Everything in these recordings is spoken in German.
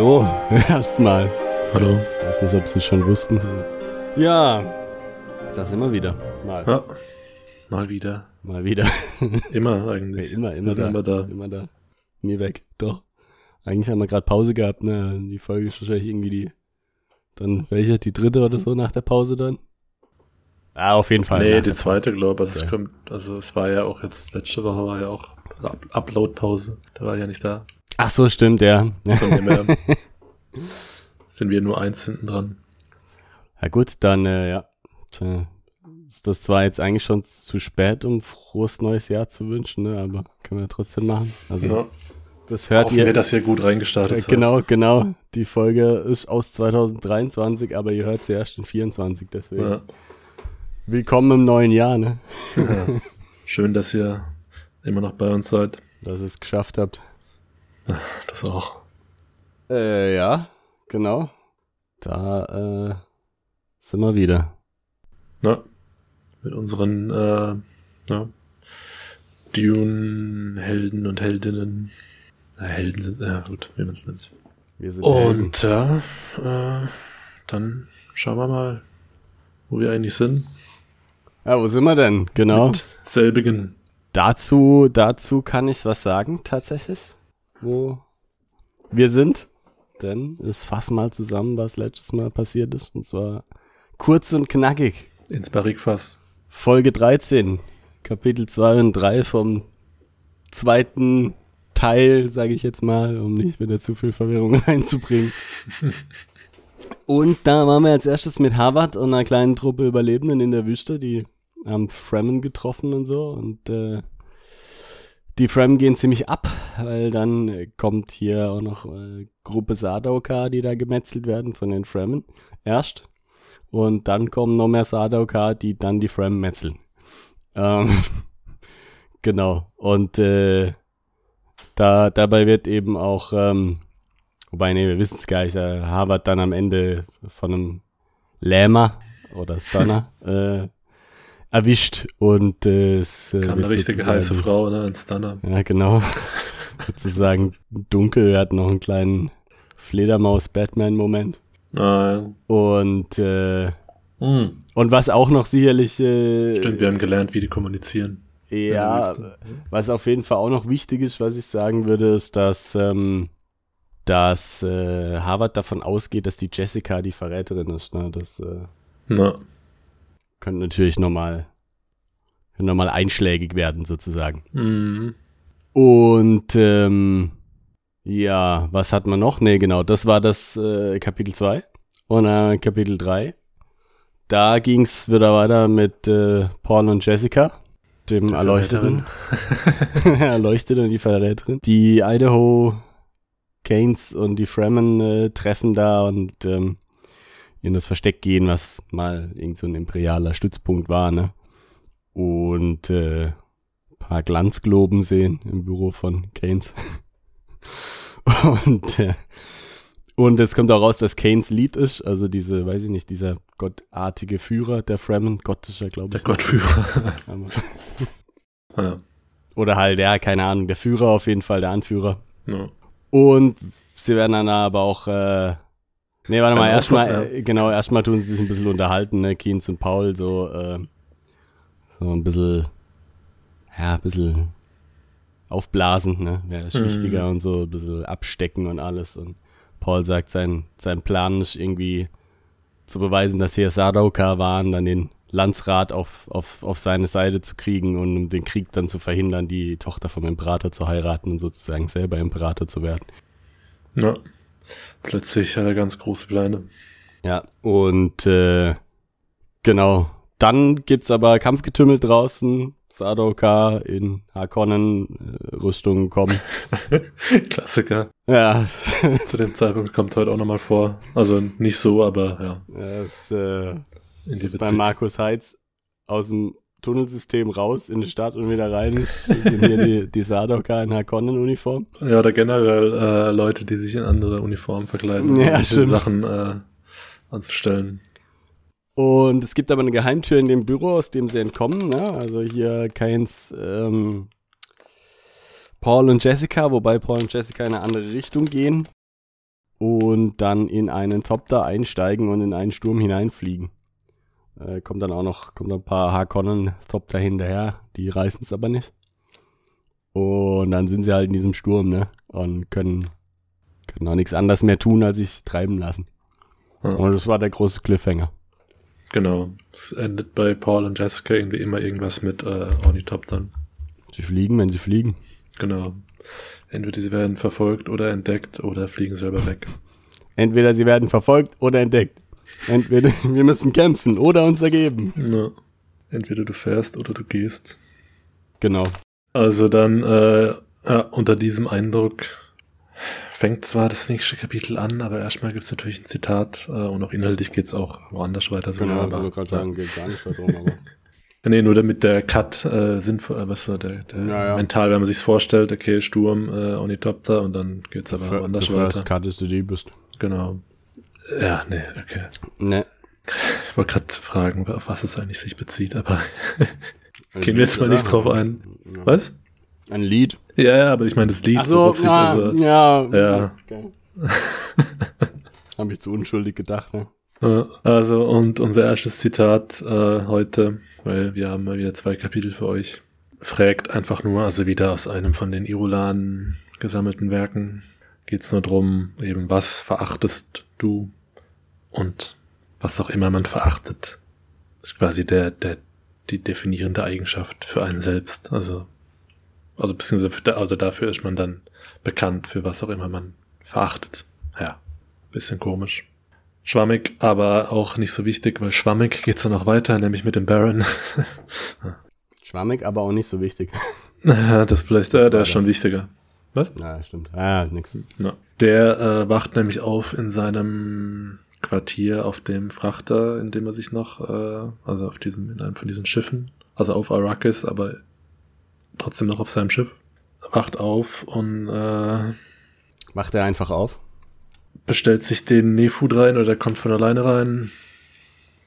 hallo, erstmal. Hallo. Ich weiß nicht, ob Sie schon wussten. Ja, da sind wir wieder. Mal, Ja. Mal wieder. mal wieder. Immer Ja, eigentlich. immer, immer sind da. immer da. Immer da. Nie weg. Doch. Eigentlich haben wir gerade Pause gehabt, ne? Die Folge ist wahrscheinlich irgendwie die. Dann welche? Die dritte oder so nach der Pause dann? Ah, auf jeden Fall. nee, die zweite, glaube ich. Also, Okay. es kommt, also es war ja auch jetzt, letzte Woche war ja auch Up Upload-Pause. Da war ich ja nicht da. Ach so, stimmt, ja. Von dem her sind wir nur eins hinten dran. Ja gut, dann, äh, ja. Ist das zwar jetzt eigentlich schon zu spät, um frohes neues Jahr zu wünschen, ne? Aber können wir trotzdem machen. Also, Ja. das hört Hoffen ihr. wir, dass ihr gut reingestartet Äh, seid. genau, genau. Die Folge ist aus 2023, aber ihr hört sie erst in 24, deswegen. Ja. Willkommen im neuen Jahr, ne? Ja. Schön, dass ihr immer noch bei uns seid. Dass ihr es geschafft habt. Das auch. Äh, ja, genau. Da, äh, sind wir wieder. Ja. Mit unseren äh, ja, Dune-Helden und Heldinnen. Na, Helden sind, ja gut, wie man es nimmt. Wir sind Helden. Und ja, äh, dann schauen wir mal, wo wir eigentlich sind. Ja, wo sind wir denn? Genau. Mit selbigen. Dazu, dazu kann ich was sagen, tatsächlich. Wo wir sind. Denn es fassen mal zusammen, was letztes Mal passiert ist. Und zwar kurz und knackig. Ins Barrikfass. Folge 13, Kapitel 2 und 3 vom zweiten Teil, sage ich jetzt mal, um nicht wieder zu viel Verwirrung reinzubringen. und da waren wir als erstes mit Harvard und einer kleinen Truppe Überlebenden in der Wüste, die haben Fremen getroffen und so. Und äh, die Fremen gehen ziemlich ab, weil dann äh, kommt hier auch noch äh, Gruppe Sardaukar, die da gemetzelt werden von den Fremen. Erst. Und dann kommen noch mehr Sardaukar, die dann die Frame metzeln. Ähm, genau. Und äh, da, dabei wird eben auch, ähm, wobei, nee, wir wissen es gar nicht, äh, Harvard dann am Ende von einem Lähmer oder Stunner äh, erwischt und äh, es äh, Kam eine richtige heiße Frau, ne? Ein Stunner. Ja, genau. sozusagen dunkel. Wir hatten noch einen kleinen Fledermaus-Batman-Moment. Nein. Und äh, Hm. Und was auch noch sicherlich, äh, Stimmt, wir haben gelernt, wie die kommunizieren. ja, was auf jeden Fall auch noch wichtig ist, was ich sagen würde, ist, dass, ähm, dass äh, Harvard davon ausgeht, dass die Jessica die Verräterin ist. Ne? Das äh, Na, könnte natürlich nochmal noch mal einschlägig werden, sozusagen. mhm. Und ähm, ja, was hat man noch? Nee, genau, das war das äh, Kapitel 2. Und äh, Kapitel 3. Da ging's wieder weiter mit äh, Paul und Jessica, dem Erleuchteten. Erleuchtete und die Verräterin. Die Idaho Canes und die Fremen äh, treffen da und ähm, in das Versteck gehen, was mal irgend so ein imperialer Stützpunkt war, ne? Und äh, paar Glanzgloben sehen im Büro von Keynes. und, äh, und es kommt auch raus, dass Keynes Lied ist, also diese, weiß ich nicht, dieser gottartige Führer der Fremen, gottischer, glaube Der ich. Gottführer. Aber- ja. Oder halt, ja, keine Ahnung, der Führer auf jeden Fall, der Anführer. Ja. Und sie werden dann aber auch, äh, nee, warte mal, Beim erstmal, Aufwand, äh, genau, erstmal tun sie sich ein bisschen unterhalten, ne, Keynes und Paul, so, äh, so ein bisschen, ja, ein bisschen aufblasen, ne, wäre das Mhm. wichtiger und so, ein bisschen abstecken und alles. Und Paul sagt, sein, sein Plan ist irgendwie zu beweisen, dass hier Sardaukar waren, dann den Landsrat auf, auf, auf seine Seite zu kriegen und um den Krieg dann zu verhindern, die Tochter vom Imperator zu heiraten und sozusagen selber Imperator zu werden. ja. Plötzlich hat er ganz große Pläne. Ja, und äh, genau. Dann gibt's aber Kampfgetümmel draußen. Sardaukar in Harkonnen äh, Rüstungen kommen. Klassiker. Ja, Zu dem Zeitpunkt kommt heute auch nochmal vor. Also nicht so, aber ja. das äh, In die ist bei. Markus Heitz aus dem Tunnelsystem raus in die Stadt und wieder rein. Das sind hier die, die Sardaukar in Harkonnen-Uniform. Ja, oder generell äh, Leute, die sich in andere Uniformen verkleiden, um. Sachen äh, anzustellen. Und es gibt aber eine Geheimtür in dem Büro, aus dem sie entkommen. Ne? Also hier keins ähm, Paul und Jessica, wobei Paul und Jessica in eine andere Richtung gehen. und dann in einen Topter einsteigen und in einen Sturm hineinfliegen. Äh, kommt dann auch noch, kommt ein paar Harkonnen-Topter hinterher, die reißen es aber nicht. Und dann sind sie halt in diesem Sturm, ne? Und können, können auch nichts anderes mehr tun, als sich treiben lassen. Ja. Und das war der große Cliffhanger. Genau. Es endet bei Paul und Jessica irgendwie immer irgendwas mit äh, Ornithoptern. Sie fliegen, wenn sie fliegen. Genau. Entweder sie werden verfolgt oder entdeckt oder fliegen selber weg. Entweder sie werden verfolgt oder entdeckt. Entweder wir müssen kämpfen oder uns ergeben. Ja. Entweder du fährst oder du gehst. Genau. Also dann äh, ja, unter diesem Eindruck fängt zwar das nächste Kapitel an, aber erstmal gibt's natürlich ein Zitat äh, und auch inhaltlich geht's auch woanders weiter. So Genau, aber, wollte gerade sagen, geht gar nicht darum, aber. Nee, nur damit der Cut äh, sinnvoll, äh, was so der, der Ja, ja. mental, wenn man sich's vorstellt, okay, Sturm, äh, Ornithopter und dann geht's aber woanders the weiter. cut is the deepest. Genau. Ja, nee, okay. Ne. Ich wollte gerade fragen, auf was es eigentlich sich bezieht, aber gehen wir jetzt mal nicht drauf ein. Was? Ein Lied. Ja, ja, aber ich meine das Lied, Ach so, sich ja, also, ja. Ja. Okay. Habe ich zu unschuldig gedacht, ne? Ja, Also, und unser erstes Zitat äh, heute, weil wir haben mal wieder zwei Kapitel für euch, fragt einfach nur, also wieder aus einem von den Irulan gesammelten Werken, geht's nur drum, eben was verachtest du und was auch immer man verachtet. Das ist quasi der, der, die definierende Eigenschaft für einen selbst. Also, also beziehungsweise, also dafür ist man dann bekannt, für was auch immer man verachtet. Ja, bisschen komisch. Schwammig, aber auch nicht so wichtig, weil schwammig geht's dann noch weiter, nämlich mit dem Baron. Schwammig, aber auch nicht so wichtig. das vielleicht, äh, der ist schon wichtiger. Was? Na, stimmt. Ah, nix. Ja. Der äh, wacht nämlich auf in seinem Quartier auf dem Frachter, in dem er sich noch, äh, also auf diesem, in einem von diesen Schiffen, also auf Arrakis, aber trotzdem noch auf seinem Schiff, wacht auf und äh, Macht er einfach auf. bestellt sich den Nefud rein oder der kommt von alleine rein.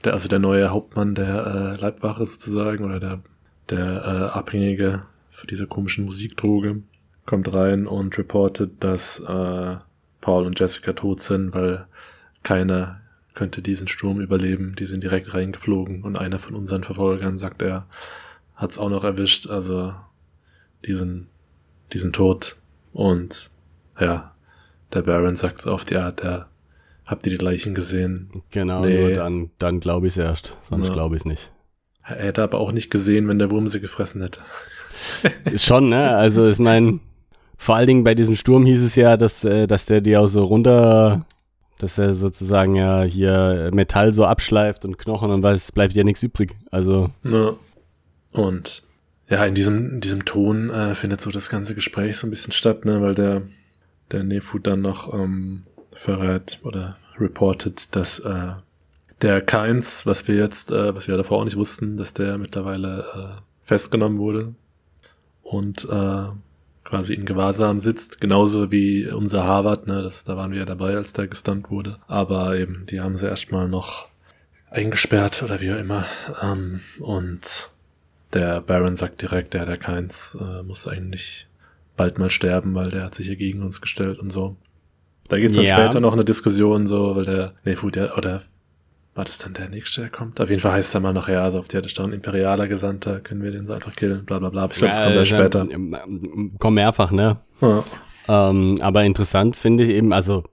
Der, also der neue Hauptmann der äh, Leibwache sozusagen oder der, der äh, Abhängige für diese komischen Musikdroge kommt rein und reportet, dass äh, Paul und Jessica tot sind, weil keiner könnte diesen Sturm überleben. Die sind direkt reingeflogen und einer von unseren Verfolgern, sagt er, hat's auch noch erwischt. Also diesen, diesen Tod und ja, der Baron sagt auf die Art, ja, habt ihr die Leichen gesehen? Genau, Nee. nur dann, dann glaube ich erst. Sonst Ja. glaube ich nicht. Er hätte aber auch nicht gesehen, wenn der Wurm sie gefressen hätte. Ist schon, ne? Also ich meine, vor allen Dingen bei diesem Sturm hieß es ja, dass, äh, dass der die auch so runter, dass er sozusagen ja hier Metall so abschleift und Knochen und was, bleibt ja nichts übrig. Also, Ja. Und ja, in diesem, in diesem Ton äh, findet so das ganze Gespräch so ein bisschen statt, ne, weil der, der Nefut dann noch ähm, verrät oder reportet, dass äh, der Keins, was wir jetzt, äh, was wir davor auch nicht wussten, dass der mittlerweile äh, festgenommen wurde und äh, quasi in Gewahrsam sitzt, genauso wie unser Harvard, ne, das, da waren wir ja dabei, als der gestunt wurde. Aber eben, die haben sie erstmal noch eingesperrt oder wie auch immer. Ähm, und der Baron sagt direkt, der, der Keins äh, muss eigentlich bald mal sterben, weil der hat sich hier gegen uns gestellt und so. Da geht's dann Ja. später noch eine Diskussion, so, weil der, nee, gut, der, oder war das dann der nächste, der kommt? Auf jeden Fall heißt er mal nachher, also auf die hat da ein imperialer Gesandter, können wir den so einfach killen, bla bla bla. Ich glaube, das kommt erst später. ähm, Kommt mehrfach, ne? Ja. Ähm, aber interessant finde ich eben, also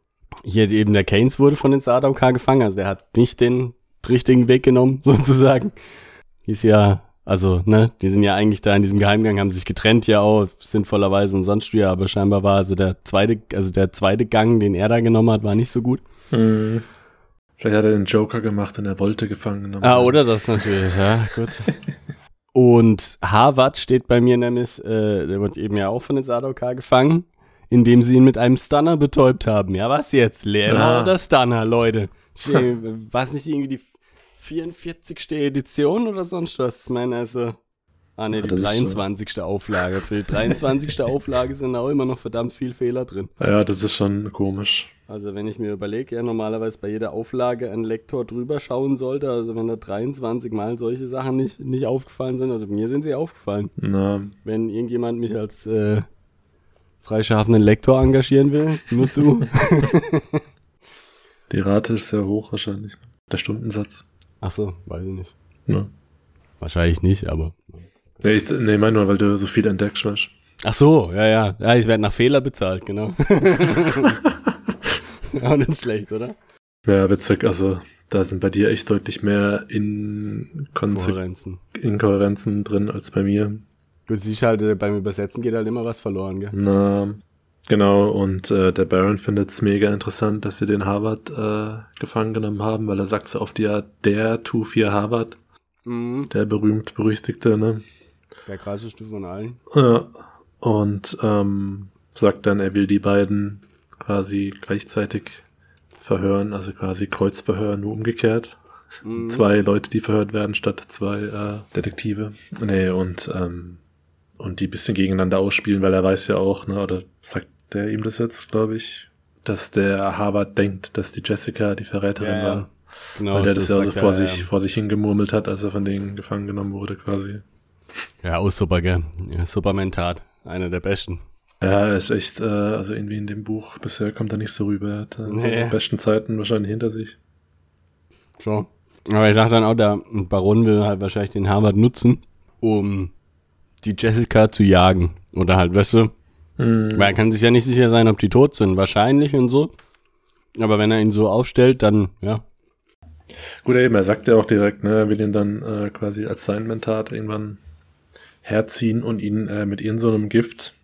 hier eben der Keynes wurde von den Sardaukar gefangen, also der hat nicht den richtigen Weg genommen, sozusagen. Ist ja, also, ne, die sind ja eigentlich da in diesem Geheimgang, haben sich getrennt ja auch, sinnvollerweise und sonst wie, aber scheinbar war also der zweite, also der zweite Gang, den er da genommen hat, war nicht so gut. Mhm. Vielleicht hat er den Joker gemacht und er wollte gefangen genommen Ah, oder das natürlich, ja, gut. Und Harvard steht bei mir nämlich, äh, der wird eben ja auch von den Sardaukar gefangen, indem sie ihn mit einem Stunner betäubt haben. Ja, was jetzt? Lehrer Ah. oder Stunner, Leute? Was nicht irgendwie die 44. Edition oder sonst was? Ich meine, also. Ah, ne, die das ist so. 23. Auflage. Für die 23. Auflage sind auch immer noch verdammt viel Fehler drin. Ja, das ist schon komisch. Also wenn ich mir überlege, ja normalerweise bei jeder Auflage ein Lektor drüber schauen sollte, also wenn da 23 Mal solche Sachen nicht, nicht aufgefallen sind, also mir sind sie aufgefallen. Na, Wenn irgendjemand mich als äh, freischaffenden Lektor engagieren will, nur zu. Die Rate ist sehr hoch wahrscheinlich. Der Stundensatz. Ach so, weiß ich nicht. Ja. Wahrscheinlich nicht, aber. Nee, ich nee, meine nur, weil du so viel entdeckst, weißt Ach so, ja, ja. Ja, ich werde nach Fehler bezahlt, genau. Auch nicht schlecht, oder? Ja, witzig. Also, da sind bei dir echt deutlich mehr Inkonse Kohärenzen. Inkohärenzen drin als bei mir. Gut, siehst halt, beim Übersetzen geht halt immer was verloren, gell? Na, genau. Und äh, der Baron findet es mega interessant, dass sie den Harvard äh, gefangen genommen haben, weil er sagt so oft ja, der 2-4 Harvard, Mhm. der berühmt berüchtigte, ne? Der krasseste von allen. Ja. Und ähm, sagt dann, er will die beiden quasi gleichzeitig verhören, also quasi Kreuzverhör, nur umgekehrt. Mhm. Zwei Leute, die verhört werden, statt zwei äh, Detektive. Nee, und, ähm, und die bisschen gegeneinander ausspielen, weil er weiß ja auch, ne, oder sagt der ihm das jetzt, glaube ich, dass der Harvard denkt, dass die Jessica die Verräterin Ja, ja. war. Genau, weil der das, ja so vor er, sich, vor sich hingemurmelt hat, als er von denen gefangen genommen wurde, quasi. Ja, auch super, gell? Ja, Superman-Tat. Einer der besten. Ja, er ist echt, äh, also irgendwie in dem Buch, bisher kommt er nicht so rüber. Er hat äh, Nee. besten Zeiten wahrscheinlich hinter sich. So. Aber ich dachte dann auch, der Baron will halt wahrscheinlich den Harvard nutzen, um die Jessica zu jagen. Oder halt, weißt du, Mhm. weil er kann sich ja nicht sicher sein, ob die tot sind. Wahrscheinlich und so. Aber wenn er ihn so aufstellt, dann, ja. Gut, eben, er sagt ja auch direkt, ne, er will ihn dann äh, quasi als sein Mentat irgendwann herziehen und ihn äh, mit irgendeinem so Gift,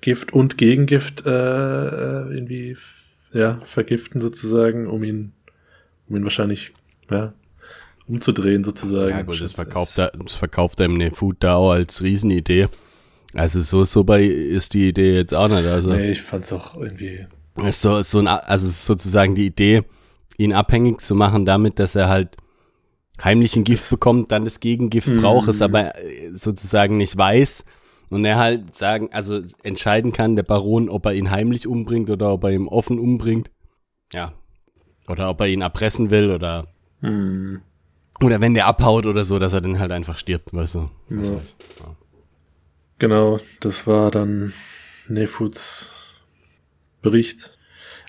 Gift und Gegengift äh, äh, irgendwie ja, vergiften sozusagen, um ihn, um ihn wahrscheinlich ja, umzudrehen sozusagen. Ja gut, das verkauft er, das verkauft er im Nefood da auch als Riesenidee. Also so super ist die Idee jetzt auch nicht. Also Nee, ich fand's auch irgendwie. ist so, so ein, also sozusagen die Idee, ihn abhängig zu machen damit, dass er halt heimlich ein Gift bekommt, dann das Gegengift Mhm. braucht, es aber äh, sozusagen nicht weiß und er halt sagen, also entscheiden kann, der Baron, ob er ihn heimlich umbringt oder ob er ihn offen umbringt. Ja. Oder ob er ihn erpressen will oder Hm, oder wenn der abhaut oder so, dass er dann halt einfach stirbt, weißt du. Ja. Genau, das war dann Nefuds Bericht.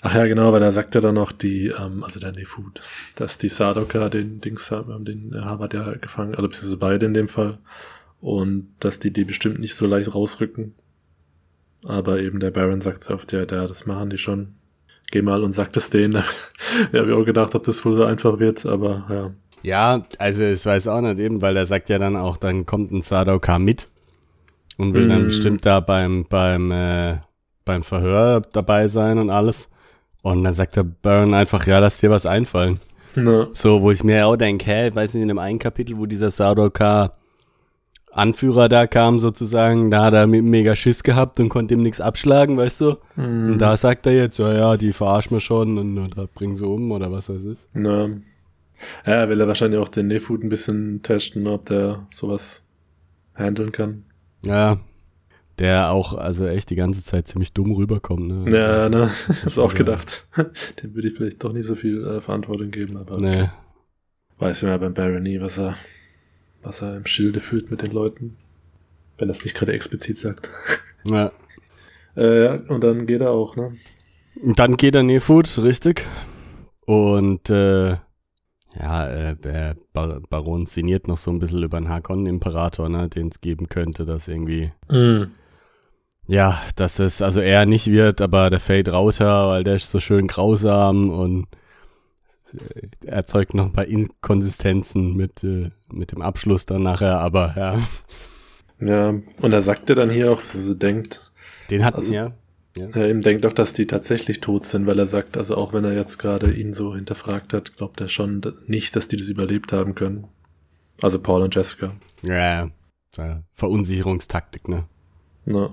Ach ja, genau, weil da sagt er dann noch die, ähm, also der Nefud, dass die Sadoka den Dings haben, den Harvard ja gefangen, also beziehungsweise beide in dem Fall. Und dass die die bestimmt nicht so leicht rausrücken. Aber eben der Baron sagt so oft, ja, das machen die schon. Geh mal und sag das denen. ja, hab ich auch gedacht, ob das wohl so einfach wird, aber ja. Ja, also ich weiß auch nicht eben, weil er sagt ja dann auch, dann kommt ein Sadoka mit und will dann Mm. bestimmt da beim, beim, äh, beim Verhör dabei sein und alles. Und dann sagt der Baron einfach, ja, lass dir was einfallen. Na, So, wo ich mir auch denke, hä, weiß nicht, in dem einen Kapitel, wo dieser Sadoka Anführer da kam sozusagen, da hat er mega Schiss gehabt und konnte ihm nichts abschlagen, weißt du? Und da sagt er jetzt, ja, ja, die verarschen wir schon und, da bringen sie um oder was weiß ich. Na. Ja, will er wahrscheinlich auch den Nefut ein bisschen testen, ob der sowas handeln kann. Ja, der auch, also echt die ganze Zeit ziemlich dumm rüberkommt, ne? Ja, ne, ich hab's auch Ja. gedacht. Dem würde ich vielleicht doch nicht so viel äh, Verantwortung geben, aber Nee. weiß ja beim Baron nie, was er, was er im Schilde führt mit den Leuten. Wenn er es nicht gerade explizit sagt. Ja. Äh, und dann geht er auch, ne? Und dann geht er Nefood, richtig. Und äh, ja, äh, der Bar Baron sinniert noch so ein bisschen über den Hakon-Imperator, ne, den es geben könnte, dass irgendwie, ja, dass es also er nicht wird, aber der Fade Rauter, weil der ist so schön grausam und erzeugt noch ein paar Inkonsistenzen mit, äh, mit dem Abschluss dann nachher, aber ja, Ja, und er sagt ja dann hier auch, dass er so denkt, den hatten Also- ja. er eben denkt auch, dass die tatsächlich tot sind, weil er sagt, also auch wenn er jetzt gerade ihn so hinterfragt hat, glaubt er schon nicht, dass die das überlebt haben können. Also Paul und Jessica. Ja, ja. Verunsicherungstaktik, ne? Na.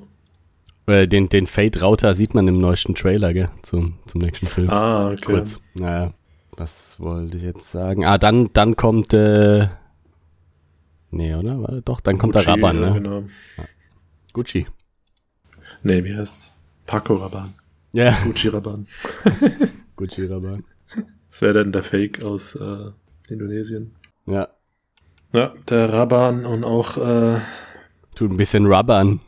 Äh, Den, den Fate Router sieht man im neuesten Trailer, gell? Zum, zum nächsten Film. Ah, okay. Kurz. Naja, was wollte ich jetzt sagen? Ah, dann, dann kommt, äh, nee, oder? Warte, doch, dann kommt der Gucci, Raban, ja, ne? Genau. Gucci. Nee, wie heißt's? Paco Raban. Ja, Gucci Raban. Gucci Raban. Das wäre dann der Fake aus äh, Indonesien. Ja, Ja, der Raban und auch, äh, tut ein bisschen rubbern.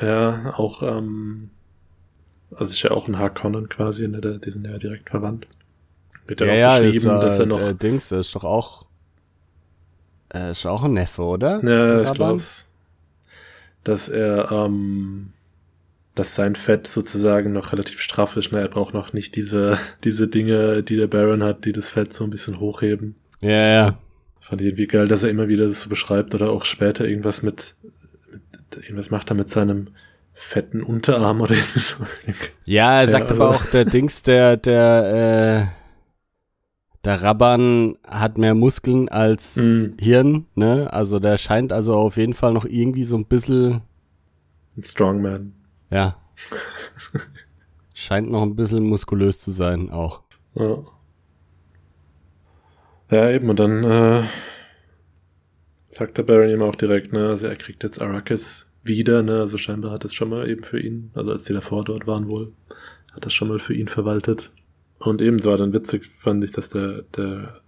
ja, auch, ähm, also ist ja auch ein Harkonnen quasi, ne, die sind ja direkt verwandt. Wird ja, ja, auch beschrieben, das war, dass er noch. Äh, Dings, das ist doch auch. Äh, ist auch ein Neffe, oder? Ja, ich glaube Dass er, ähm, dass sein Fett sozusagen noch relativ straff ist. Ne? Er braucht noch nicht diese, diese Dinge, die der Baron hat, die das Fett so ein bisschen hochheben. Ja, ja. Fand ich irgendwie geil, dass er immer wieder das so beschreibt oder auch später irgendwas mit, mit irgendwas macht er mit seinem fetten Unterarm oder so. Ja, er sagt ja, aber also auch, der Dings, der, der, äh, der Rabban hat mehr Muskeln als mm. Hirn, ne? Also der scheint also auf jeden Fall noch irgendwie so ein bisschen. Ein Strongman. Ja. scheint noch ein bisschen muskulös zu sein, auch. Ja. Ja, eben, und dann äh, sagt der Baron ihm auch direkt, ne, also er kriegt jetzt Arrakis wieder, ne, also scheinbar hat es schon mal eben für ihn, also als die davor dort waren wohl, hat das schon mal für ihn verwaltet. Und ebenso war dann witzig, fand ich, dass der, der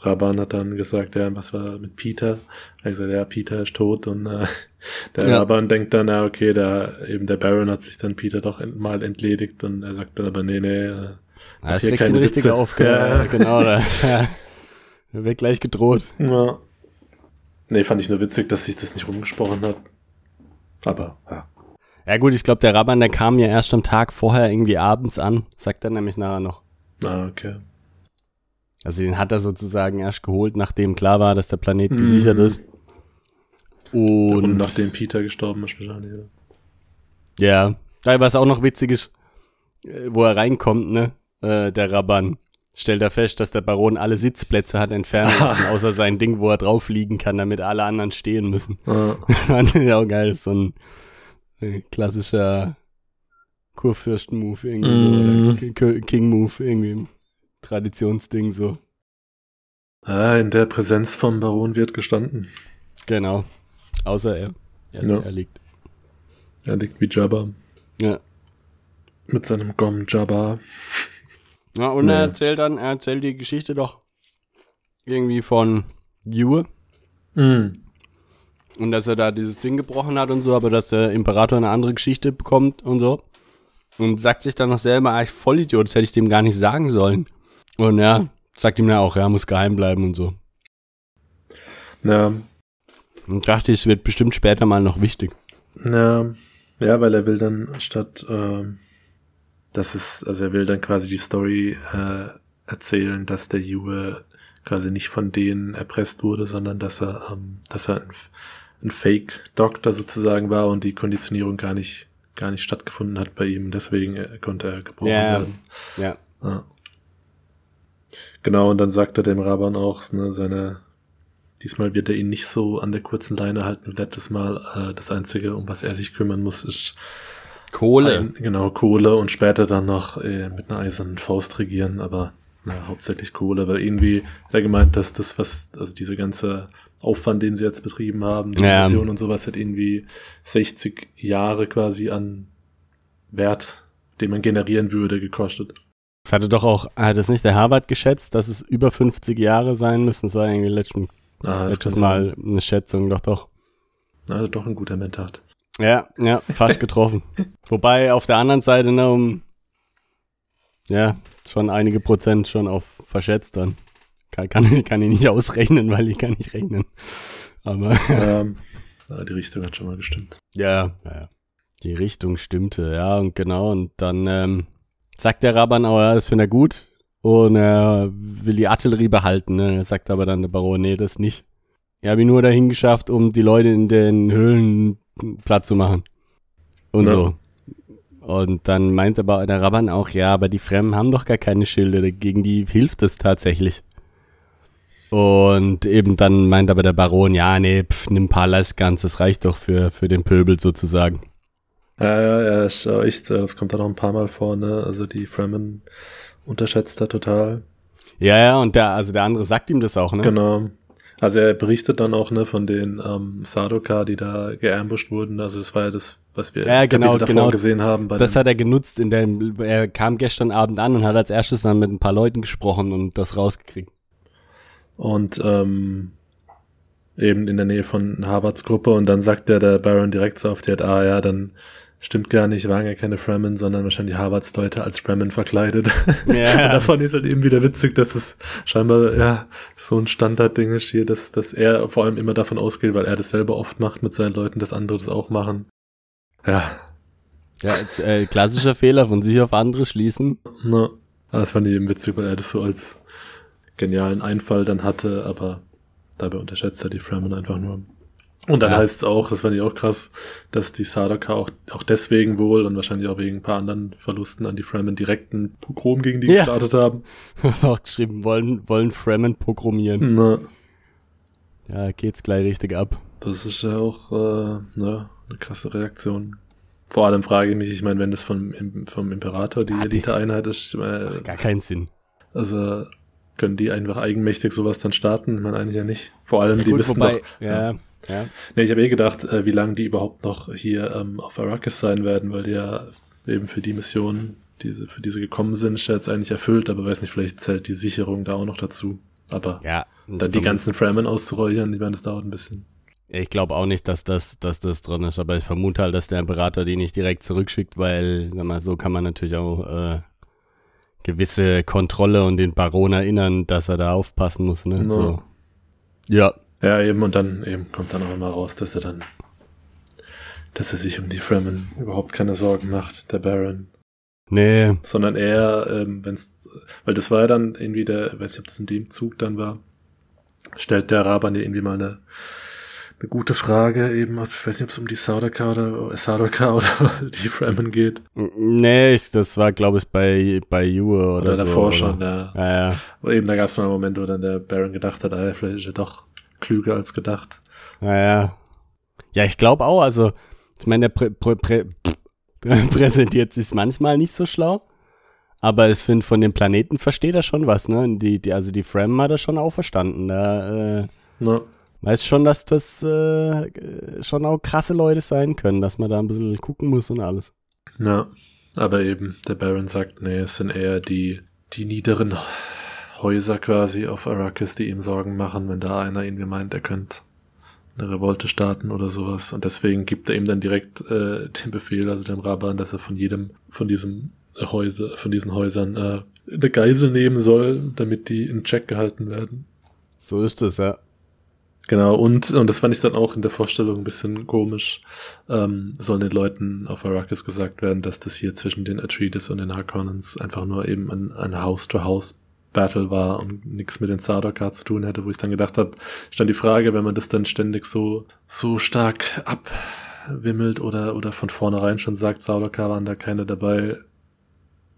Raban hat dann gesagt, ja, was war mit Peter? Er hat gesagt, ja, Peter ist tot und äh, der ja. Raban denkt dann, ja, okay, der, eben der Baron hat sich dann Peter doch mal entledigt und er sagt dann aber, nee, nee, äh, ja, hier keine richtige Aufgabe. Ja. Genau, da, ja. wird gleich gedroht. Ja. Nee, fand ich nur witzig, dass sich das nicht rumgesprochen hat. Aber, ja. Ja gut, ich glaube, der Raban, der kam ja erst am Tag vorher irgendwie abends an, sagt er nämlich nachher noch. Ah, okay. Also den hat er sozusagen erst geholt, nachdem klar war, dass der Planet mhm. gesichert ist. Und, Und nachdem Peter gestorben ist wahrscheinlich. Ja, da was auch noch witzig ist, äh, wo er reinkommt, ne, äh, der Raban, stellt er fest, dass der Baron alle Sitzplätze hat entfernt lassen, außer sein Ding, wo er drauf liegen kann, damit alle anderen stehen müssen. Ah. Fand ich auch geil, so ein äh, klassischer Kurfürsten-Move irgendwie mm. so, oder King-Move irgendwie. Traditionsding so. Ah, in der Präsenz vom Baron wird gestanden. Genau. Außer er. Er, ja. er liegt. Er liegt wie Jabba. Ja. Mit seinem Gom Jabba. Ja, und nee. er erzählt dann, er erzählt die Geschichte doch irgendwie von Yue. Mhm. Und dass er da dieses Ding gebrochen hat und so, aber dass der Imperator eine andere Geschichte bekommt und so. Und sagt sich dann noch selber, ah, ich Vollidiot, das hätte ich dem gar nicht sagen sollen. Und ja, sagt ihm ja auch, er muss geheim bleiben und so. Ja. Und dachte, es wird bestimmt später mal noch wichtig. Ja, ja, weil er will dann statt, äh, dass es, also er will dann quasi die Story äh, erzählen, dass der Juwe quasi nicht von denen erpresst wurde, sondern dass er, ähm, dass er ein, ein Fake-Doktor sozusagen war und die Konditionierung gar nicht, gar nicht stattgefunden hat bei ihm. Deswegen äh, konnte er gebrochen ja, werden. Ja. ja. Genau, und dann sagt er dem Raban auch, ne, seine, diesmal wird er ihn nicht so an der kurzen Leine halten wie letztes Mal. Äh, das Einzige, um was er sich kümmern muss, ist Kohle. Ein, genau, Kohle und später dann noch äh, mit einer eisernen Faust regieren, aber na, hauptsächlich Kohle, weil irgendwie er gemeint, dass das, was, also diese ganze Aufwand, den sie jetzt betrieben haben, die ja. Mission und sowas, hat irgendwie 60 Jahre quasi an Wert, den man generieren würde, gekostet. Das hatte doch auch, hat es nicht der Harvard geschätzt, dass es über 50 Jahre sein müssen? Das war irgendwie letzten, ah, letztes Mal sein. eine Schätzung, doch, doch. Also doch ein guter Mentat. Ja, ja, fast getroffen. Wobei auf der anderen Seite, ne, um, ja, schon einige Prozent schon auf verschätzt dann. Kann, kann, kann ich nicht ausrechnen, weil ich kann nicht rechnen. Aber. Ähm, die Richtung hat schon mal gestimmt. Ja, ja. Die Richtung stimmte, ja, und genau, und dann, ähm, sagt der Raban aber, ja, das findet er gut und er will die Artillerie behalten. Ne? Er sagt aber dann der Baron, nee, das nicht. Ich habe ihn nur dahin geschafft, um die Leute in den Höhlen platt zu machen. Und ja. so. Und dann meint aber der Raban auch, ja, aber die Fremden haben doch gar keine Schilde, gegen die hilft es tatsächlich. Und eben dann meint aber der Baron, ja, nee, pf, nimm Palas ganz, das reicht doch für, für den Pöbel sozusagen. Ja, ja, ja, ist echt, das kommt da noch ein paar Mal vor, ne? Also die Fremen unterschätzt er total. Ja, ja, und der, also der andere sagt ihm das auch, ne? Genau. Also er berichtet dann auch, ne, von den ähm, Sadoka, die da geambusht wurden. Also das war ja das, was wir ja, genau, davor genau. gesehen haben. das hat er genutzt, in dem, er kam gestern Abend an und hat als erstes dann mit ein paar Leuten gesprochen und das rausgekriegt. Und ähm, eben in der Nähe von Harvards Gruppe und dann sagt der, der Baron direkt so auf die Art, ah ja, dann stimmt gar nicht, waren ja keine Fremen, sondern wahrscheinlich Harvards Leute als Fremen verkleidet. Ja. Davon ist halt eben wieder witzig, dass es scheinbar ja so ein Standardding ist hier, dass, dass er vor allem immer davon ausgeht, weil er das selber oft macht mit seinen Leuten, dass andere das auch machen. Ja, Ja, als, äh, klassischer Fehler von sich auf andere schließen. na, das fand ich eben witzig, weil er das so als genialen Einfall dann hatte, aber dabei unterschätzt er die Fremen einfach nur. Und dann Ja. heißt es auch, das fand ich auch krass, dass die Sadaka auch, auch deswegen wohl und wahrscheinlich auch wegen ein paar anderen Verlusten an die Fremen direkten Pogrom gegen die Ja. gestartet haben. auch geschrieben, wollen, wollen Fremen pogromieren. Na, Ja, geht's gleich richtig ab. das ist ja auch äh, ne, eine krasse Reaktion. Vor allem frage ich mich, ich meine, wenn das vom, vom Imperator die Ah, Elite-Einheit ist, äh, Gar keinen Sinn. also können die einfach eigenmächtig sowas dann starten? Meine eigentlich ja nicht. Vor allem, die Gut, wissen wobei, doch, ja, ja. Nee, ich habe eh gedacht, äh, wie lange die überhaupt noch hier ähm, auf Arrakis sein werden, weil die ja eben für die Mission, diese, für diese gekommen sind, ist ja jetzt eigentlich erfüllt, aber weiß nicht, vielleicht zählt die Sicherung da auch noch dazu. Aber Ja. dann die ganzen Fremen auszuräuchern, ich meine, das dauert ein bisschen. Ich glaube auch nicht, dass das, dass das drin ist, aber ich vermute halt, dass der Imperator die nicht direkt zurückschickt, weil, sag mal, so kann man natürlich auch äh, gewisse Kontrolle und den Baron erinnern, dass er da aufpassen muss, ne? No. So. Ja, Ja, eben, und dann eben kommt dann auch immer raus, dass er dann, dass er sich um die Fremen überhaupt keine Sorgen macht, der Baron. nee, sondern eher, ähm, wenn's, weil das war ja dann irgendwie der, weiß nicht, ob das in dem Zug dann war, stellt der Raban dir irgendwie mal eine, eine gute Frage eben, ob, ich weiß nicht, ob es um die Saudaka oder Sadaka oder die Fremen geht. nee, ich, das war, glaube ich, bei, bei Jue oder, Oder, so. davor oder? schon, ja. Ja, ja. Aber eben, da gab es mal einen Moment, wo dann der Baron gedacht hat, ah, vielleicht ist er doch klüger als gedacht. Naja. Ja, ich glaube auch, also, ich meine, der prä, prä, prä, präsentiert sich manchmal nicht so schlau. Aber ich finde, von dem Planeten versteht er schon was, ne? Und Die, die, also die Fram hat er schon auch verstanden. Da äh, Na, weiß schon, dass das äh, schon auch krasse Leute sein können, dass man da ein bisschen gucken muss und alles. ja, aber eben, der Baron sagt, nee, es sind eher die, die niederen Häuser quasi auf Arrakis, die ihm Sorgen machen, wenn da einer irgendwie meint, er könnte eine Revolte starten oder sowas. Und deswegen gibt er ihm dann direkt äh, den Befehl, also dem Raban, dass er von jedem, von diesem Häuser, von diesen Häusern äh, eine Geisel nehmen soll, damit die in Check gehalten werden. So ist es, ja. Genau, und, und das fand ich dann auch in der Vorstellung ein bisschen komisch, ähm, soll den Leuten auf Arrakis gesagt werden, dass das hier zwischen den Atreides und den Harkonnens einfach nur eben ein, ein House-to-House-Battle war und nichts mit den Sardaukar zu tun hätte, wo ich dann gedacht habe, stand die Frage, wenn man das dann ständig so, so stark abwimmelt oder, oder von vornherein schon sagt, Sardaukar waren da keine dabei,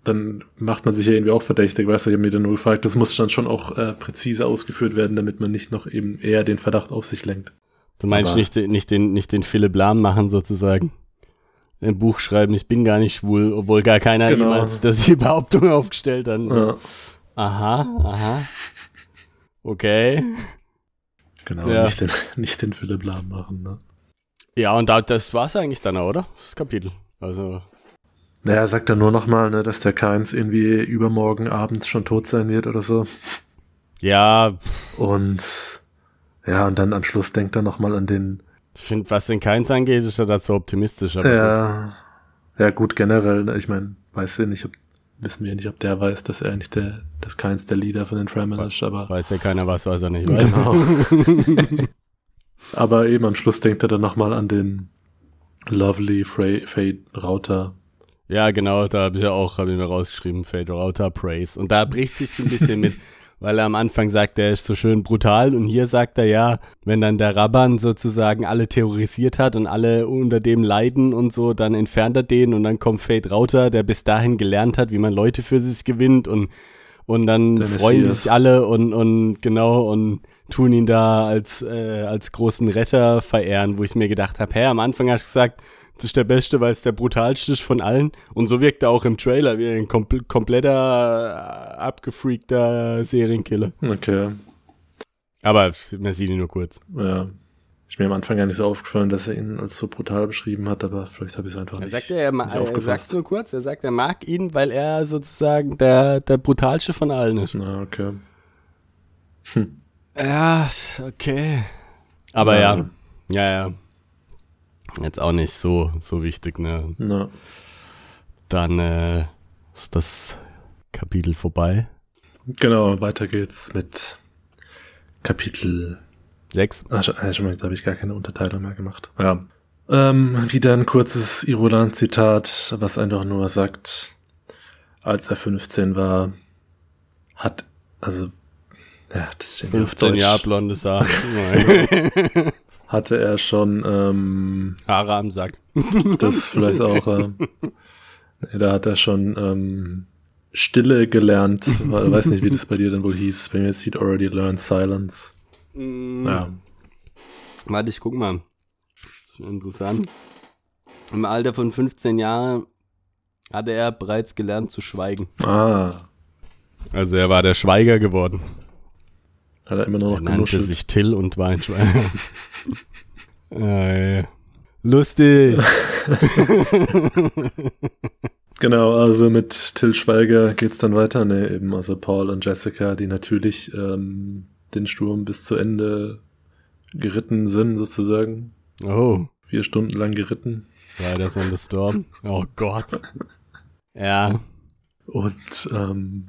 dann macht man sich ja irgendwie auch verdächtig, weißt du, ich habe mir dann nur gefragt, das muss dann schon auch äh, präzise ausgeführt werden, damit man nicht noch eben eher den Verdacht auf sich lenkt. Du meinst Aber- nicht, den- nicht den, nicht den Philipp Lahm machen sozusagen. Ein Buch schreiben, ich bin gar nicht schwul, obwohl gar keiner Genau. jemals das die Behauptung aufgestellt hat. Ja, Aha, aha. Okay. genau, Ja. nicht den, nicht den Philipp Lahm machen, ne? Ja, und da, das war's eigentlich dann, oder? Das Kapitel. Also, Naja, er sagt dann nur nochmal, ne, dass der Keins irgendwie übermorgen abends schon tot sein wird oder so. ja, Und ja, und dann am Schluss denkt er nochmal an den, ich finde, was den Keins angeht, ist er dazu optimistisch. Aber gut. ja, ja gut, generell, ne, ich meine, weiß ja nicht, ob, wissen wir nicht, ob der weiß, dass er eigentlich der, dass Keins der Leader von den Fremen ist, aber weiß ja keiner was, was er nicht weiß. Genau. Aber eben am Schluss denkt er dann nochmal an den Lovely Frey, Fade Router. Ja, genau, da habe ich ja auch, habe ich mir rausgeschrieben, Fade Router Praise. Und da bricht sich ein bisschen mit, weil er am Anfang sagt, er ist so schön brutal und hier sagt er ja, wenn dann der Rabban sozusagen alle terrorisiert hat und alle unter dem leiden und so, dann entfernt er den und dann kommt Fade Router, der bis dahin gelernt hat, wie man Leute für sich gewinnt und und dann Der freuen Messias. sich alle und und genau und tun ihn da als äh, als großen Retter verehren, wo ich mir gedacht habe, hä, am Anfang hast du gesagt, das ist der Beste, weil es der brutalste ist von allen. Und so wirkt er auch im Trailer wie ein kompl kompletter, äh, abgefreakter Serienkiller. Okay. Aber man sieht ihn nur kurz. Ja. Ist mir am Anfang gar nicht so aufgefallen, dass er ihn als so brutal beschrieben hat, aber vielleicht habe ich es einfach Er nicht. sagt, ja, er, ma- nicht er aufgefasst. sagt nur kurz, er sagt, er mag ihn, weil er sozusagen der, der brutalste von allen ist. Na, okay. Ja, okay. Aber ja, Ja. ja, ja. Jetzt auch nicht so, so wichtig, ne? Na. Dann äh, ist das Kapitel vorbei. Genau, weiter geht's mit Kapitel Sechs. Ach, schon, äh, schon mal, jetzt habe ich gar keine Unterteilung mehr gemacht. Ja. Ähm, wieder ein kurzes Irolan-Zitat, was einfach nur sagt, als er 15 war, hat, also, ja, das steht 15 Jahre blondes Haar. hatte er schon, ähm, Haare am Sack. das vielleicht auch, äh, da hat er schon, ähm, Stille gelernt. Ich weiß nicht, wie das bei dir dann wohl hieß. Bei mir ist he'd already learned silence. Mm. Ja. Warte, ich guck mal. Das ist interessant. Im Alter von 15 Jahren hatte er bereits gelernt zu schweigen. Ah, Also er war der Schweiger geworden. Hat er immer nur Er noch nannte genuschelt. sich Till und war ein Schweiger. äh, lustig. Genau, also mit Till Schweiger geht's dann weiter, ne, eben, also Paul und Jessica, die natürlich ähm, den Sturm bis zu Ende geritten sind, sozusagen. Oh, Vier Stunden lang geritten. Riders on the Storm. Oh Gott. Ja, Und ähm,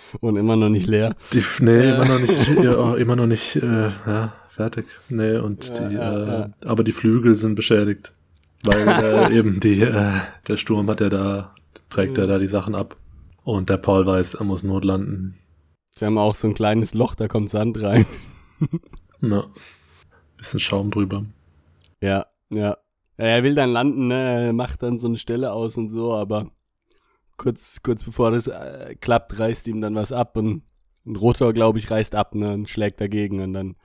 und immer noch nicht leer. die, nee, Ja. immer noch nicht, immer noch nicht, äh, ja, fertig. Nee, und Ja, die, ja, äh, aber die Flügel sind beschädigt. Weil äh, eben die, äh, der Sturm hat ja da, trägt ja da die Sachen ab. Und der Paul weiß, er muss notlanden. Sie haben auch so ein kleines Loch, da kommt Sand rein. Na, bisschen Schaum drüber. Ja, ja. Ja, Er will dann landen, ne? Er macht dann so eine Stelle aus und so, aber kurz, kurz bevor das äh, klappt, reißt ihm dann was ab und ein Rotor, glaube ich, reißt ab, ne? Und schlägt dagegen und dann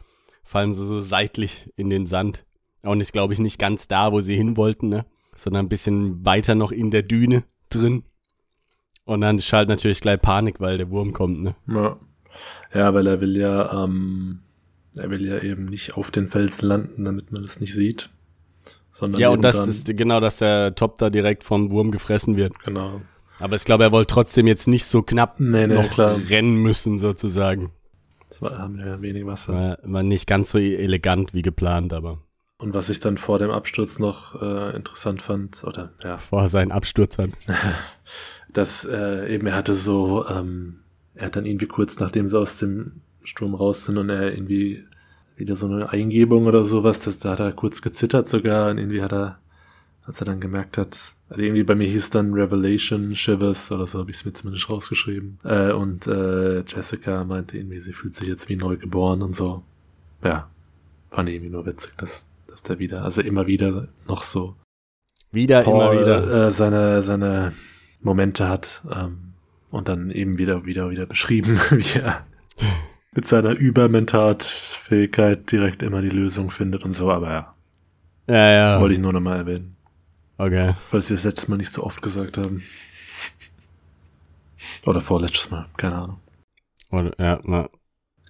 fallen sie so seitlich in den Sand. Und ist, glaube ich, nicht ganz da, wo sie hin wollten, ne? Sondern ein bisschen weiter noch in der Düne drin. Und dann schaltet natürlich gleich Panik, weil der Wurm kommt, ne? Ja. ja, weil er will ja, ähm, er will ja eben nicht auf den Felsen landen, damit man es nicht sieht. Sondern Ja, und das ist genau, dass der Top da direkt vom Wurm gefressen wird. Genau. Aber ich glaube, er wollte trotzdem jetzt nicht so knapp Nee, nee, noch klar. rennen müssen, sozusagen. Das war, haben ja wenig Wasser. War, war nicht ganz so elegant wie geplant, aber Und was ich dann vor dem Absturz noch äh, interessant fand, oder ja, vor seinen Absturz hat. dass äh, eben er hatte so, ähm, er hat dann irgendwie kurz nachdem sie aus dem Sturm raus sind und er irgendwie wieder so eine Eingebung oder sowas, das, da hat er kurz gezittert sogar und irgendwie hat er, als er dann gemerkt hat, also irgendwie bei mir hieß dann Revelation Shivers oder so, habe ich es mir zumindest rausgeschrieben. Äh, und äh, Jessica meinte irgendwie, sie fühlt sich jetzt wie neu geboren und so. Ja, fand ich irgendwie nur witzig, dass, dass der wieder, also immer wieder noch so Wieder, Paul immer wieder. Äh, seine, seine Momente hat ähm, und dann eben wieder, wieder, wieder beschrieben, wie er mit seiner Übermentatfähigkeit direkt immer die Lösung findet und so, aber ja, Ja, ja. wollte ich nur nochmal erwähnen, Okay. falls wir es letztes Mal nicht so oft gesagt haben. Oder vorletztes Mal, keine Ahnung. Oder, ja, na,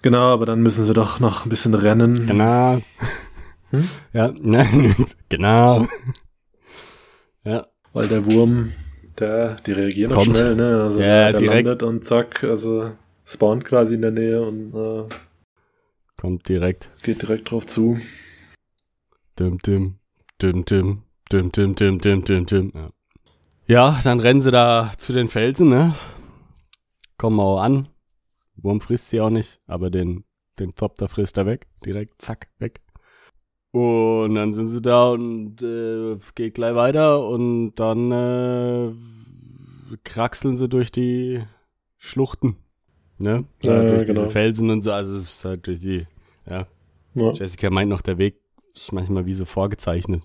Genau, aber dann müssen sie doch noch ein bisschen rennen. genau. Hm? Ja, nein, genau. Ja, Weil der Wurm, der, die reagieren auch schnell, ne? Also Ja, der landet und zack, also spawnt quasi in der Nähe und äh, kommt direkt. geht direkt drauf zu. Dim, dim, dim, dim, dim, dim, dim, dim, dim, dim. Ja. ja, dann rennen sie da zu den Felsen, ne? Kommen auch an. Wurm frisst sie auch nicht, aber den, den Thopter frisst er weg. Direkt, zack, weg. Und dann sind sie da und äh, geht gleich weiter und dann äh, kraxeln sie durch die Schluchten. Ne? Ja, ja, durch genau. diese Felsen und so. Also es ist halt durch die, ja, Ja. Jessica meint noch, der Weg ist manchmal wie so vorgezeichnet.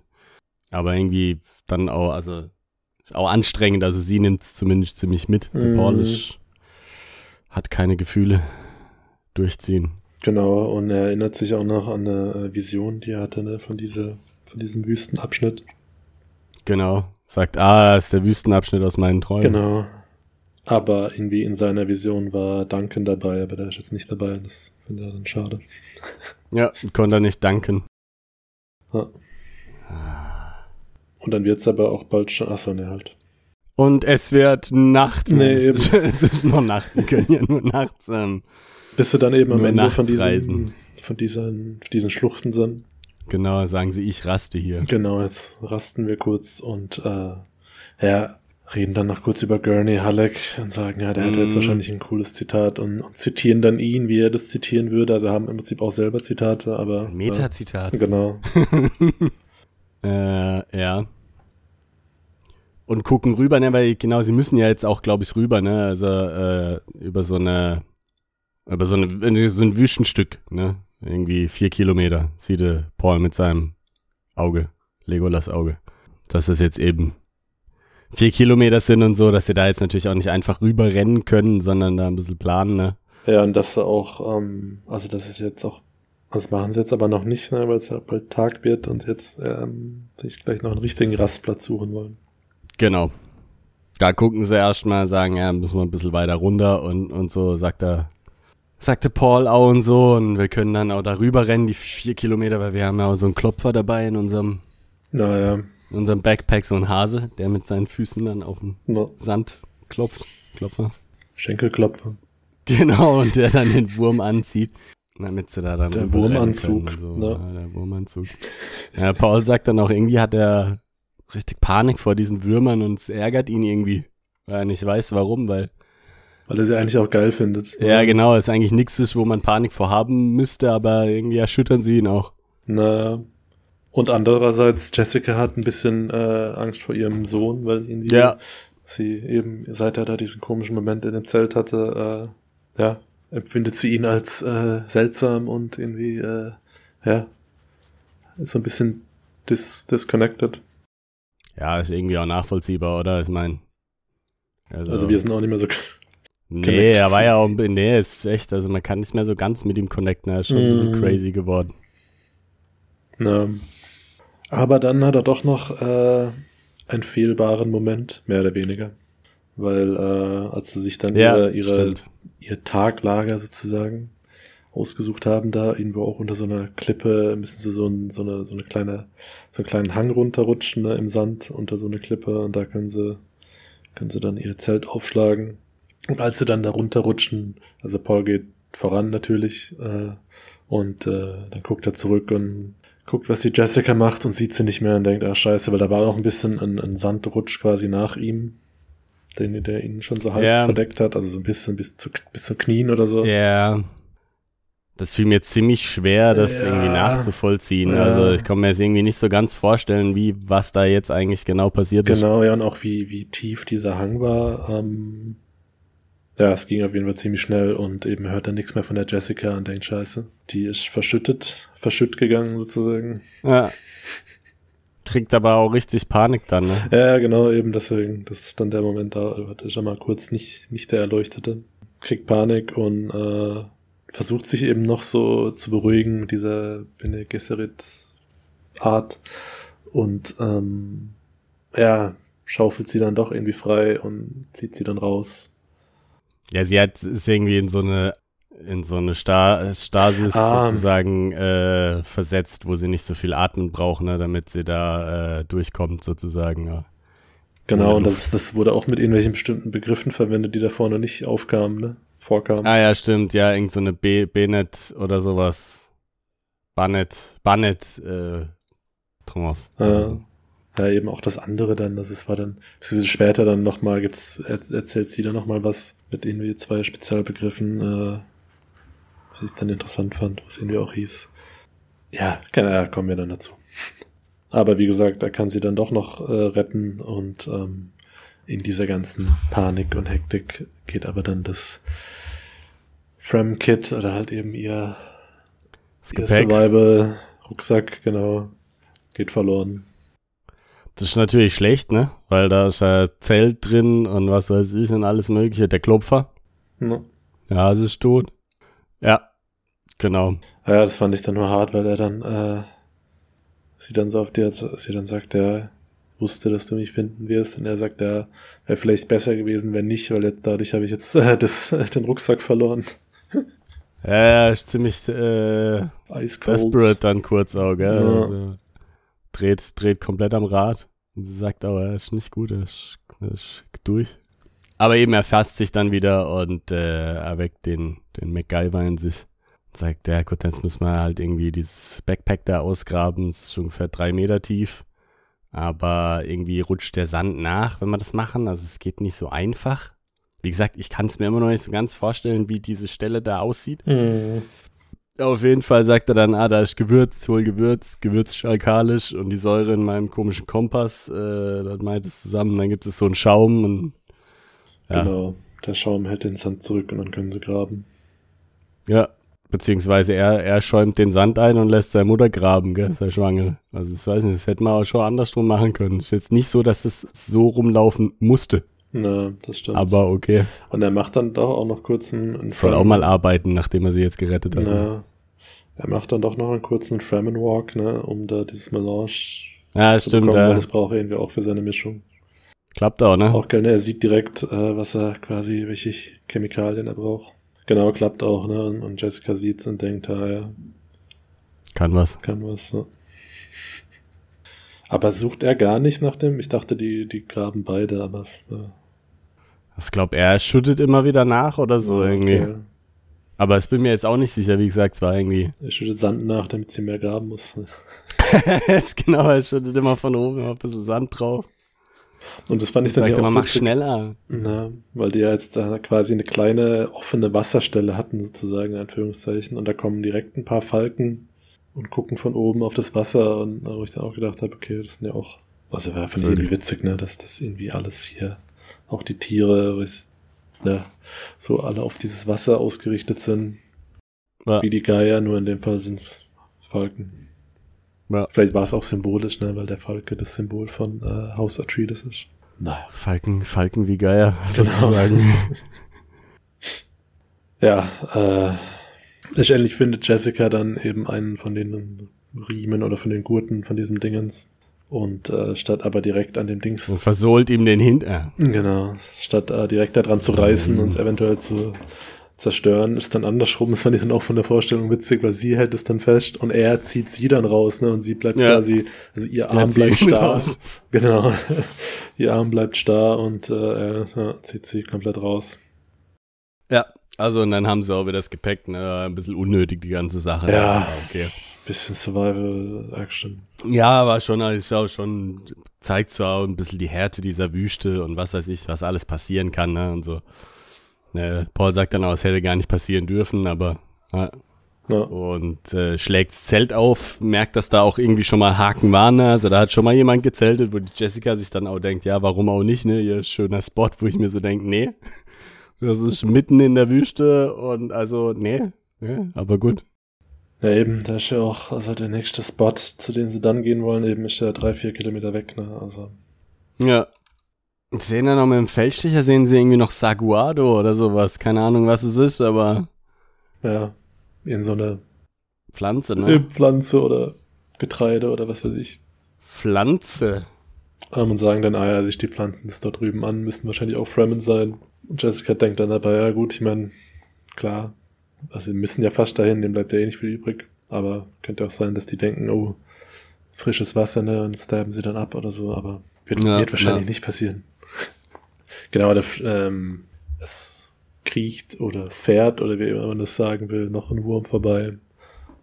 Aber irgendwie dann auch, also auch anstrengend, also sie nimmt es zumindest ziemlich mit. Der Mhm. Paul ist, hat keine Gefühle durchziehen. Genau, und er erinnert sich auch noch an eine äh, Vision, die er hatte, ne, von, dieser, von diesem Wüstenabschnitt. Genau. Sagt, ah, das ist der Wüstenabschnitt aus meinen Träumen. Genau. Aber irgendwie in seiner Vision war Duncan dabei, aber der ist jetzt nicht dabei. Das finde er dann schade. Ja, konnte er nicht danken. Ja. Und dann wird's aber auch bald schon. Achso, ne, halt. Und es wird Nacht. Nee, es, ist, es ist noch Nacht. Wir können ja nur nachts. Ähm, Bis sie dann eben am Nur Ende von diesen, von diesen, diesen Schluchten sind. Genau, sagen sie, ich raste hier. Genau, jetzt rasten wir kurz und äh, ja, reden dann noch kurz über Gurney Halleck und sagen, ja, der mm. hat jetzt mhm. wahrscheinlich ein cooles Zitat und, und, zitieren dann ihn, wie er das zitieren würde. Also haben im Prinzip auch selber Zitate, aber. Metazitat. Äh, genau. äh, ja. Und gucken rüber, ne, weil genau, sie müssen ja jetzt auch, glaube ich, rüber, ne? Also äh, über so eine, über so eine, so ein Wüstenstück, ne? Irgendwie vier Kilometer sieht Paul mit seinem Auge, Legolas Auge. Dass das jetzt eben vier Kilometer sind und so, dass sie da jetzt natürlich auch nicht einfach rüberrennen können, sondern da ein bisschen planen, ne? Ja, und dass sie auch, ähm, also das ist jetzt auch, das machen sie jetzt aber noch nicht, ne, weil es ja bald Tag wird und jetzt ähm, sich gleich noch einen richtigen Rastplatz suchen wollen. Genau. Da gucken sie erstmal, sagen, ja, müssen wir ein bisschen weiter runter und, und so, sagt er, sagte Paul auch und so und wir können dann auch darüber rennen, die vier Kilometer, weil wir haben ja auch so einen Klopfer dabei in unserem, naja. in unserem Backpack, so ein Hase, der mit seinen Füßen dann auf den no. Sand klopft, Klopfer. Schenkelklopfer. Genau, und der dann den Wurm anzieht. Damit sie da dann der Wurmanzug. So. Ja. ja. der Wurmanzug. Ja, Paul sagt dann auch, irgendwie hat er richtig Panik vor diesen Würmern und es ärgert ihn irgendwie. Weil er nicht weiß warum, weil weil er sie eigentlich auch geil findet. Ja, genau, ist eigentlich nichts ist, wo man Panik vor haben müsste, aber irgendwie erschüttern sie ihn auch. Naja. Und andererseits, Jessica hat ein bisschen äh, Angst vor ihrem Sohn, weil ihn die, ja. sie eben, seit er da diesen komischen Moment in dem Zelt hatte, äh, ja, empfindet sie ihn als äh, seltsam und irgendwie, äh, ja, so ein bisschen dis disconnected. Ja, ist irgendwie auch nachvollziehbar, oder? Ich meine. Also, also wir sind auch nicht mehr so Nee, er war ja auch, nee, ist echt, also man kann nicht mehr so ganz mit ihm connecten, er ist schon mm. ein bisschen mhm. crazy geworden. Ja. Aber dann hat er doch noch äh, einen fehlbaren Moment, mehr oder weniger. Weil äh, als sie sich dann ja, ihre, ihre ihr Taglager sozusagen ausgesucht haben, da irgendwo auch unter so einer Klippe müssen sie so, ein, so, eine, so eine kleine, so einen kleinen Hang runterrutschen ne, im Sand unter so eine Klippe und da können sie, können sie dann ihr Zelt aufschlagen. Und als sie dann da runterrutschen, also Paul geht voran natürlich, äh, und äh, dann guckt er zurück und guckt, was die Jessica macht und sieht sie nicht mehr und denkt, ah scheiße, weil da war auch ein bisschen ein, ein Sandrutsch quasi nach ihm, den der ihn schon so halb yeah. verdeckt hat, also so ein bisschen bis zu, bis zu Knien oder so. Ja. Yeah. Das fiel mir ziemlich schwer, das ja. irgendwie nachzuvollziehen. Ja. Also ich kann mir jetzt irgendwie nicht so ganz vorstellen, wie was da jetzt eigentlich genau passiert genau, ist. Genau, ja, und auch wie, wie tief dieser Hang war. Ähm, ja, es ging auf jeden Fall ziemlich schnell und eben hört er nichts mehr von der Jessica und denkt, scheiße, die ist verschüttet, verschütt gegangen sozusagen. Ja. Kriegt aber auch richtig Panik dann, ne? Ja, genau, eben deswegen. Das ist dann der Moment, da wird er schon mal kurz nicht, nicht der Erleuchtete. Kriegt Panik und äh, versucht sich eben noch so zu beruhigen mit dieser Bene Gesserit Art und ähm, ja, schaufelt sie dann doch irgendwie frei und zieht sie dann raus ja, sie hat ist irgendwie in so eine in so eine Star Stasis ah. sozusagen äh, versetzt, wo sie nicht so viel Atmen braucht, ne, damit sie da äh, durchkommt sozusagen. Ja. Genau, und das, das wurde auch mit irgendwelchen bestimmten Begriffen verwendet, die da vorne nicht aufkamen, ne? Vorkamen. Ah ja, stimmt, ja, irgend so eine B Benet oder sowas. Bannet, Bannet, äh, Thomas. Ja. Also. ja, eben auch das andere dann, das ist, war dann, später dann nochmal, gibt's, erzählt sie dann nochmal was mit irgendwie zwei Spezialbegriffen, äh, was ich dann interessant fand, was irgendwie auch hieß. Ja, ja, kommen wir dann dazu. Aber wie gesagt, er kann sie dann doch noch äh, retten und ähm, in dieser ganzen Panik und Hektik geht aber dann das Frem-Kit oder halt eben ihr, ihr Survival-Rucksack, genau, geht verloren. Das ist natürlich schlecht, ne? Weil da ist ein Zelt drin und was weiß ich und alles mögliche. Der Klopfer. Ja, ja es ist tot. Ja, genau. Ja, das fand ich dann nur hart, weil er dann, äh, sie dann so auf dir, sie dann sagt, er wusste, dass du mich finden wirst und er sagt, er wäre vielleicht besser gewesen, wenn nicht, weil jetzt dadurch habe ich jetzt äh, das, den Rucksack verloren. Ja, ja, ist ziemlich äh, desperate dann kurz auch, gell? Ja. Also, dreht, dreht komplett am Rad. Und sie sagt, aber er ist nicht gut, er ist, ist durch. Aber eben er fasst sich dann wieder und äh, erweckt den, den MacGyver in sich. Sagt der, gut, jetzt müssen wir halt irgendwie dieses Backpack da ausgraben, das ist ungefähr drei Meter tief. Aber irgendwie rutscht der Sand nach, wenn wir das machen. Also es geht nicht so einfach. Wie gesagt, ich kann es mir immer noch nicht so ganz vorstellen, wie diese Stelle da aussieht. Mhm. Auf jeden Fall sagt er dann, ah, da ist Gewürz, hol Gewürz, Gewürz ist alkalisch und die Säure in meinem komischen Kompass, äh, dann meint es zusammen, dann gibt es so einen Schaum und ja. Genau. Der Schaum hält den Sand zurück und dann können sie graben. Ja, beziehungsweise er, er schäumt den Sand ein und lässt seine Mutter graben, gell, sei schwanger. Also ich weiß nicht, das hätte man auch schon andersrum machen können. Ist jetzt nicht so, dass es so rumlaufen musste. Na, das stimmt. Aber okay. und er macht dann doch auch noch kurz einen, einen Soll auch mal arbeiten, nachdem er sie jetzt gerettet hat. Na, er macht dann doch noch einen kurzen Fremen Walk, ne, um da dieses Melange Ja, zu stimmt, bekommen, weil ja. das braucht er irgendwie auch für seine Mischung. Klappt auch, ne? Auch geil, ne? Er sieht direkt, äh, was er quasi, welche Chemikalien er braucht. Genau, klappt auch, ne? Und- Jessica sieht's und denkt, ah ja, Kann was. kann was, ne? Aber sucht er gar nicht nach dem? Ich dachte, die, die graben beide, aber äh, Ich glaube, er schüttet immer wieder nach oder so irgendwie. okay. Aber ich bin mir jetzt auch nicht sicher, wie gesagt, es war irgendwie. Er schüttet Sand nach, damit sie mehr graben muss. genau, er schüttet immer von oben immer ein bisschen Sand drauf. Und das fand ich dann ja immer, auch mach witzig, schneller. Na, weil die ja jetzt da quasi eine kleine offene Wasserstelle hatten, sozusagen, in Anführungszeichen. Und da kommen direkt ein paar Falken und gucken von oben auf das Wasser. Und da wo ich dann auch gedacht habe, okay, das sind ja auch, also war finde ich irgendwie witzig, ne, dass das irgendwie alles hier, auch die Tiere, ne, so alle auf dieses Wasser ausgerichtet sind. Ja. Wie die Geier, nur in dem Fall sind's Falken. Ja. Vielleicht war es auch symbolisch, ne, weil der Falke das Symbol von äh, House Atreides ist. Naja. Falken, Falken wie Geier, Genau. sozusagen. Ja, äh, letztendlich findet Jessica dann eben einen von den Riemen oder von den Gurten von diesem Dingens. Und äh, statt aber direkt an dem Dings, Und versohlt ihm den Hinter. genau, statt äh, direkt daran zu reißen und es eventuell zu zerstören, ist dann andersrum. Das fand ich dann auch von der Vorstellung witzig, weil sie hält es dann fest und er zieht sie dann raus, ne? Und sie bleibt Ja. quasi, also ihr Arm bleibt starr. raus. Genau. ihr Arm bleibt starr und äh, er ja, zieht sie komplett raus. Ja. Also, und dann haben sie auch wieder das Gepäck, ne? Ein bisschen unnötig, die ganze Sache. Ja. Okay. Bisschen Survival-Action. Ja, aber schon, also auch schon, zeigt so auch ein bisschen die Härte dieser Wüste und was weiß ich, was alles passieren kann, ne? Und so. Ne, Paul sagt dann auch, es hätte gar nicht passieren dürfen, aber ja, Ja. und äh, schlägt das Zelt auf, merkt, dass da auch irgendwie schon mal Haken waren. Ne? Also da hat schon mal jemand gezeltet, wo die Jessica sich dann auch denkt, ja, warum auch nicht, ne? Ihr schöner Spot, wo ich mir so denke, nee, das ist mitten in der Wüste und also, nee, ja, aber gut. Ja, eben, da ist ja auch, also der nächste Spot, zu dem sie dann gehen wollen, eben ist ja drei, vier Kilometer weg, ne? Also, Ja. Sehen dann noch mit dem Feldstecher, sehen sie irgendwie noch Saguado oder sowas. Keine Ahnung, was es ist, aber ja, in so eine Pflanze, ne? Pflanze oder Getreide oder was weiß ich. Pflanze. Ähm, und sagen dann, ah ja, sich die Pflanzen das dort drüben an, müssten wahrscheinlich auch Fremen sein. Und Jessica denkt dann dabei, ja gut, ich meine, klar, also sie müssen ja fast dahin, dem bleibt ja eh nicht viel übrig. Aber könnte auch sein, dass die denken, oh, frisches Wasser, ne, und stabben sie dann ab oder so, aber wird, Ja, wird wahrscheinlich ja. nicht passieren. Genau, der, ähm, es kriecht oder fährt oder wie immer man das sagen will, noch ein Wurm vorbei.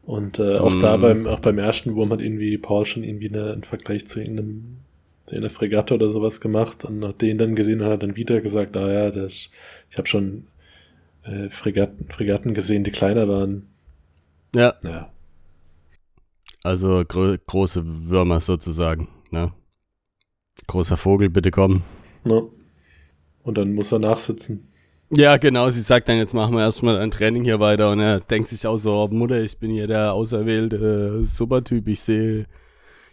Und äh, auch Mm. da beim, auch beim ersten Wurm hat irgendwie Paul schon irgendwie eine, einen Vergleich zu irgendeinem, zu einer Fregatte oder sowas gemacht und hat den dann gesehen und hat dann wieder gesagt, ah ja, das, ich habe schon äh, Fregatten, Fregatten gesehen, die kleiner waren. Ja, Ja. also gro große Würmer sozusagen, ne? Großer Vogel, bitte komm. Ne? Und dann muss er nachsitzen. Ja, genau, sie sagt dann, jetzt machen wir erstmal ein Training hier weiter und er denkt sich auch so, oh, Mutter, ich bin hier der auserwählte Supertyp, ich sehe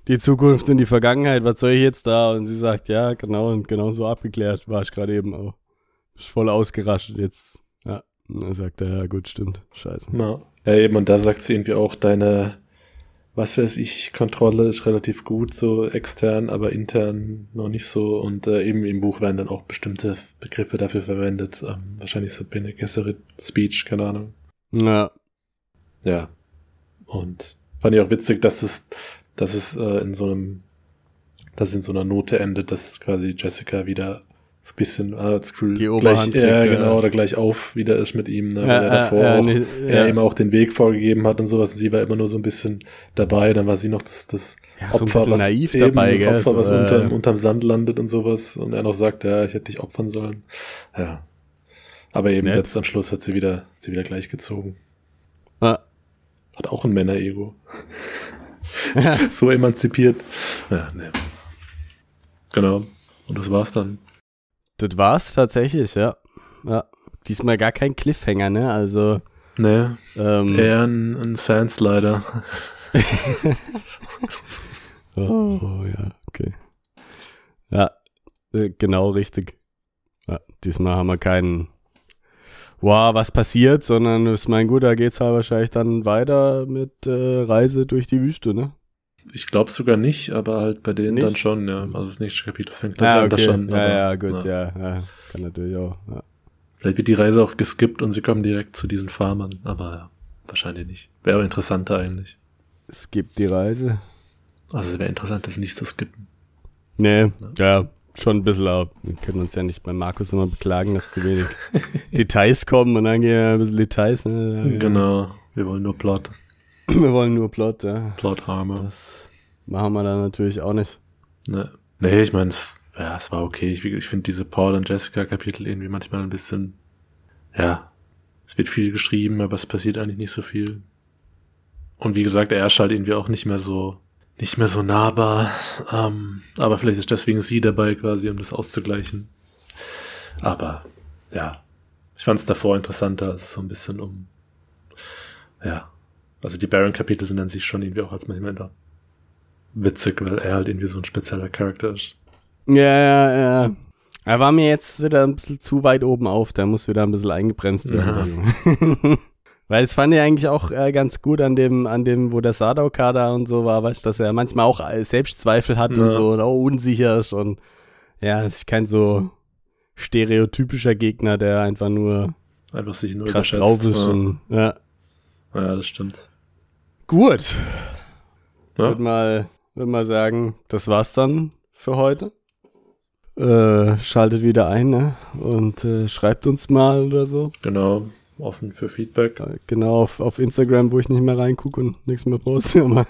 die Zukunft und die Vergangenheit, was soll ich jetzt da? Und sie sagt, ja, genau, und genau so abgeklärt war ich gerade eben auch. Ist voll ausgerastet jetzt. Ja, und dann sagt er, ja gut, stimmt, scheiße. Ja. ja, eben, und da sagt sie irgendwie auch, deine, was weiß ich, Kontrolle ist relativ gut, so extern, aber intern noch nicht so. Und äh, eben im Buch werden dann auch bestimmte Begriffe dafür verwendet. Ähm, wahrscheinlich so Bene Gesserit Speech, keine Ahnung. Ja, Ja. Und fand ich auch witzig, dass es, dass es äh, in so einem, dass es in so einer Note endet, dass quasi Jessica wieder so ein bisschen ah, das Gefühl, Die gleich, Oberhand ja, kriegt, genau, ja. oder gleich auf, wie der ist mit ihm, ne, weil Ja, er ja, davor ja, auch, nee, er ja. ihm auch den Weg vorgegeben hat und sowas. Und sie war immer nur so ein bisschen dabei, dann war sie noch das, das Ja, so Opfer, bisschen was naiv eben, dabei, das gell, Opfer, so, was äh, unterm, unterm Sand landet und sowas. Und er noch sagt, ja, ich hätte dich opfern sollen. Ja. Aber eben Nett. jetzt am Schluss hat sie wieder, hat sie wieder gleich gezogen. Ah, Hat auch ein Männerego. so emanzipiert. Ja, ne. Genau. Und das war's dann. Das war's tatsächlich, ja. Ja. Diesmal gar kein Cliffhanger, ne? Also, Ne, ähm, eher ein, ein Sandslider. Oh, ja, okay. Ja, äh, genau richtig. Ja, diesmal haben wir keinen, wow, was passiert, sondern ist mein gut, da geht's halt wahrscheinlich dann weiter mit äh, Reise durch die Wüste, ne? Ich glaube sogar nicht, aber halt bei denen Nicht? dann schon, ja. Also das nächste Kapitel fängt Ja, an, das okay. schon. ja, aber, ja, gut, ja. ja, kann natürlich auch. Ja. Vielleicht wird die Reise auch geskippt und sie kommen direkt zu diesen Farmern, aber ja, wahrscheinlich nicht. Wäre aber interessanter eigentlich. Es gibt die Reise. Also es wäre interessant, das nicht zu skippen. Nee, ja, schon ein bisschen auch. Wir können uns ja nicht bei Markus immer beklagen, dass zu wenig Details kommen und dann gehen ja ein bisschen Details. Ne? Ja, ja. Genau. Wir wollen nur Plot. Wir wollen nur Plot, ja. Plot Armor. Machen wir dann natürlich auch nicht. Ne. Nee, ich meine, es, ja, es war okay. Ich, ich finde diese Paul und Jessica Kapitel irgendwie manchmal ein bisschen, ja, es wird viel geschrieben, aber es passiert eigentlich nicht so viel. Und wie gesagt, er ist halt irgendwie auch nicht mehr so, nicht mehr so nahbar. Ähm, aber vielleicht ist deswegen sie dabei quasi, um das auszugleichen. Aber, ja, ich fand es davor interessanter, als es so ein bisschen um, ja, also die Baron-Kapitel sind an sich schon irgendwie auch als manchmal da witzig, weil er halt irgendwie so ein spezieller Charakter ist. Ja, ja, ja. Er war mir jetzt wieder ein bisschen zu weit oben auf, der muss wieder ein bisschen eingebremst werden. Weil es fand ich eigentlich auch äh, ganz gut an dem, an dem, wo der Sadao-Kader und so war, weißt du, dass er manchmal auch äh, Selbstzweifel hat Ja. und so und auch unsicher ist und ja, ist kein so stereotypischer Gegner, der einfach nur Einfach sich nur krass drauf ist ja. und ja. Ja, das stimmt. Gut. Ich Ja. würde mal, würd mal sagen, das war's dann für heute. Äh, schaltet wieder ein, ne? Und äh, schreibt uns mal oder so. Genau, offen für Feedback. Äh, Genau, auf, auf Instagram, wo ich nicht mehr reingucke und nichts mehr poste, aber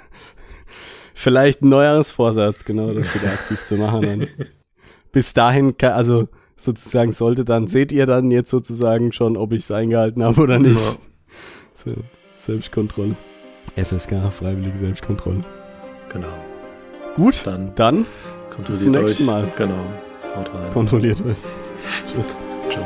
vielleicht ein neueres Vorsatz, genau, das wieder aktiv zu machen. Dann. Bis dahin, also sozusagen sollte dann, seht ihr dann jetzt sozusagen schon, ob ich es eingehalten habe oder nicht. Ja. So, Selbstkontrolle. FSK, freiwillige Selbstkontrolle. Genau. Gut, Dann dann kontrolliert zum euch. nächsten Mal. Genau. Haut rein. kontrolliert euch. Tschüss. Ciao.